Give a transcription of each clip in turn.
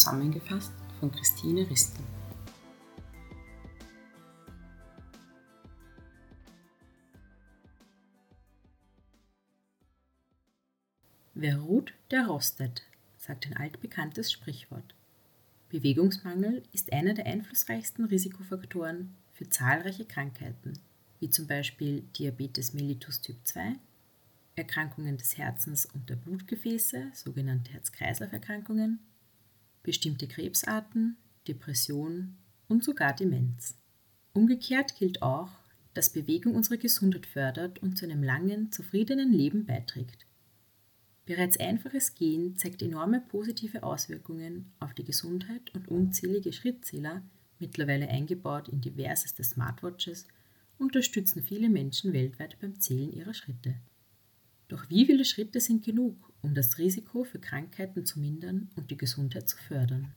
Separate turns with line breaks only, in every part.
Zusammengefasst von Christine Ristel. Wer ruht, der rostet, sagt ein altbekanntes Sprichwort. Bewegungsmangel ist einer der einflussreichsten Risikofaktoren für zahlreiche Krankheiten, wie zum Beispiel Diabetes mellitus Typ 2, Erkrankungen des Herzens und der Blutgefäße, sogenannte Herz-Kreislauf-Erkrankungen, bestimmte Krebsarten, Depression und sogar Demenz. Umgekehrt gilt auch, dass Bewegung unsere Gesundheit fördert und zu einem langen, zufriedenen Leben beiträgt. Bereits einfaches Gehen zeigt enorme positive Auswirkungen auf die Gesundheit und unzählige Schrittzähler, mittlerweile eingebaut in diverseste Smartwatches, unterstützen viele Menschen weltweit beim Zählen ihrer Schritte. Doch wie viele Schritte sind genug, um das Risiko für Krankheiten zu mindern und die Gesundheit zu fördern?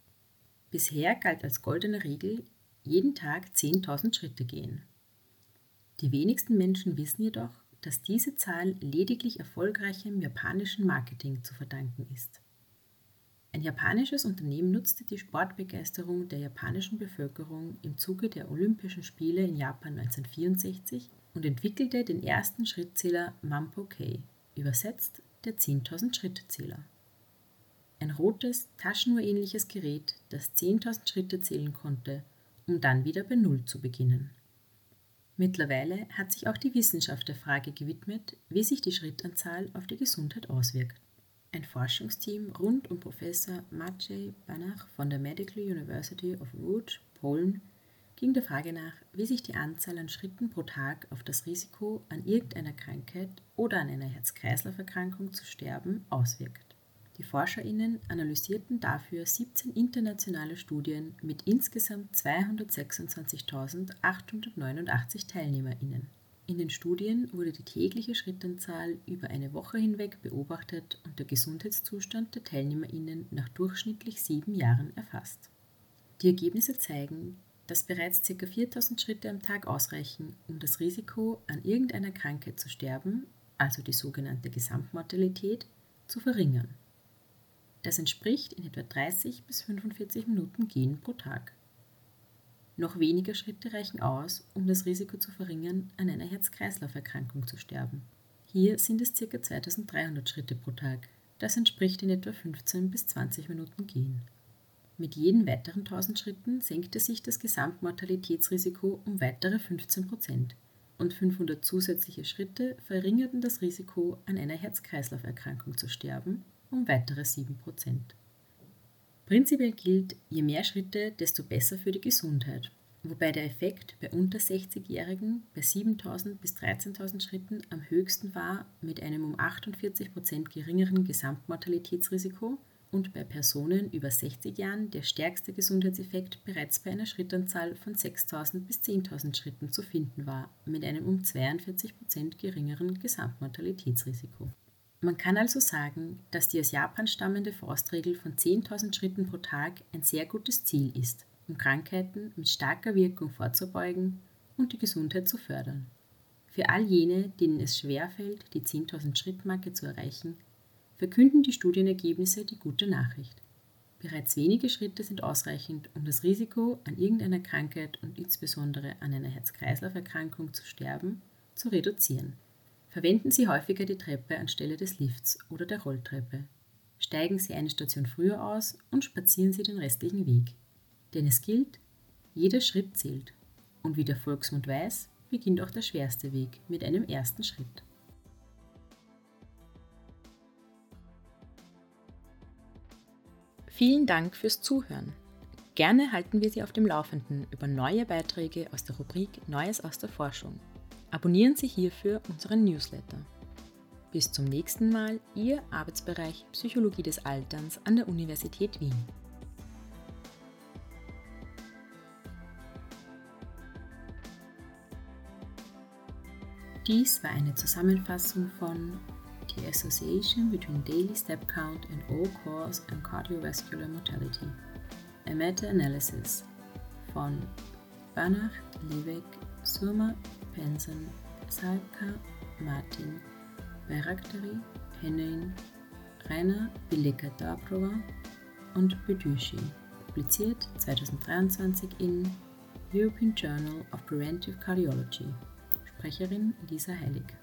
Bisher galt als goldene Regel, jeden Tag 10.000 Schritte gehen. Die wenigsten Menschen wissen jedoch, dass diese Zahl lediglich erfolgreichem japanischen Marketing zu verdanken ist. Ein japanisches Unternehmen nutzte die Sportbegeisterung der japanischen Bevölkerung im Zuge der Olympischen Spiele in Japan 1964 und entwickelte den ersten Schrittzähler Mampo K übersetzt der 10.000 Schritte-Zähler. Ein rotes, taschenuhrähnliches Gerät, das 10.000 Schritte zählen konnte, um dann wieder bei Null zu beginnen. Mittlerweile hat sich auch die Wissenschaft der Frage gewidmet, wie sich die Schrittanzahl auf die Gesundheit auswirkt. Ein Forschungsteam rund um Professor Maciej Banach von der Medical University of Łódź, Polen, ging der Frage nach, wie sich die Anzahl an Schritten pro Tag auf das Risiko, an irgendeiner Krankheit oder an einer Herz-Kreislauf-Erkrankung zu sterben, auswirkt. Die ForscherInnen analysierten dafür 17 internationale Studien mit insgesamt 226.889 TeilnehmerInnen. In den Studien wurde die tägliche Schrittanzahl über eine Woche hinweg beobachtet und der Gesundheitszustand der TeilnehmerInnen nach durchschnittlich sieben Jahren erfasst. Die Ergebnisse zeigen, dass bereits ca. 4000 Schritte am Tag ausreichen, um das Risiko, an irgendeiner Krankheit zu sterben, also die sogenannte Gesamtmortalität, zu verringern. Das entspricht in etwa 30 bis 45 Minuten Gehen pro Tag. Noch weniger Schritte reichen aus, um das Risiko zu verringern, an einer Herz-Kreislauf-Erkrankung zu sterben. Hier sind es ca. 2300 Schritte pro Tag. Das entspricht in etwa 15 bis 20 Minuten Gehen. Mit jeden weiteren 1000 Schritten senkte sich das Gesamtmortalitätsrisiko um weitere 15 Prozent und 500 zusätzliche Schritte verringerten das Risiko, an einer Herz-Kreislauf-Erkrankung zu sterben, um weitere 7 Prozent. Prinzipiell gilt, je mehr Schritte, desto besser für die Gesundheit, wobei der Effekt bei unter 60-Jährigen bei 7.000 bis 13.000 Schritten am höchsten war mit einem um 48 Prozent geringeren Gesamtmortalitätsrisiko und bei Personen über 60 Jahren der stärkste Gesundheitseffekt bereits bei einer Schrittanzahl von 6.000 bis 10.000 Schritten zu finden war, mit einem um 42 Prozent geringeren Gesamtmortalitätsrisiko. Man kann also sagen, dass die aus Japan stammende Faustregel von 10.000 Schritten pro Tag ein sehr gutes Ziel ist, um Krankheiten mit starker Wirkung vorzubeugen und die Gesundheit zu fördern. Für all jene, denen es schwerfällt, die 10.000 Schrittmarke zu erreichen, verkünden die Studienergebnisse die gute Nachricht. Bereits wenige Schritte sind ausreichend, um das Risiko, an irgendeiner Krankheit und insbesondere an einer Herz-Kreislauf-Erkrankung zu sterben, zu reduzieren. Verwenden Sie häufiger die Treppe anstelle des Lifts oder der Rolltreppe. Steigen Sie eine Station früher aus und spazieren Sie den restlichen Weg. Denn es gilt, jeder Schritt zählt. Und wie der Volksmund weiß, beginnt auch der schwerste Weg mit einem ersten Schritt. Vielen Dank fürs Zuhören. Gerne halten wir Sie auf dem Laufenden über neue Beiträge aus der Rubrik Neues aus der Forschung. Abonnieren Sie hierfür unseren Newsletter. Bis zum nächsten Mal, Ihr Arbeitsbereich Psychologie des Alterns an der Universität Wien. Dies war eine Zusammenfassung von The Association between Daily Step Count and All-Cause and Cardiovascular Mortality. A Meta-Analysis von Banach, Levek, Surma, Penson, Salka, Martin, Bayraktari, Hennin, Rainer, Bileka Dabrova und Bedüschi. Publiziert 2023 in European Journal of Preventive Cardiology. Sprecherin Lisa Heilig.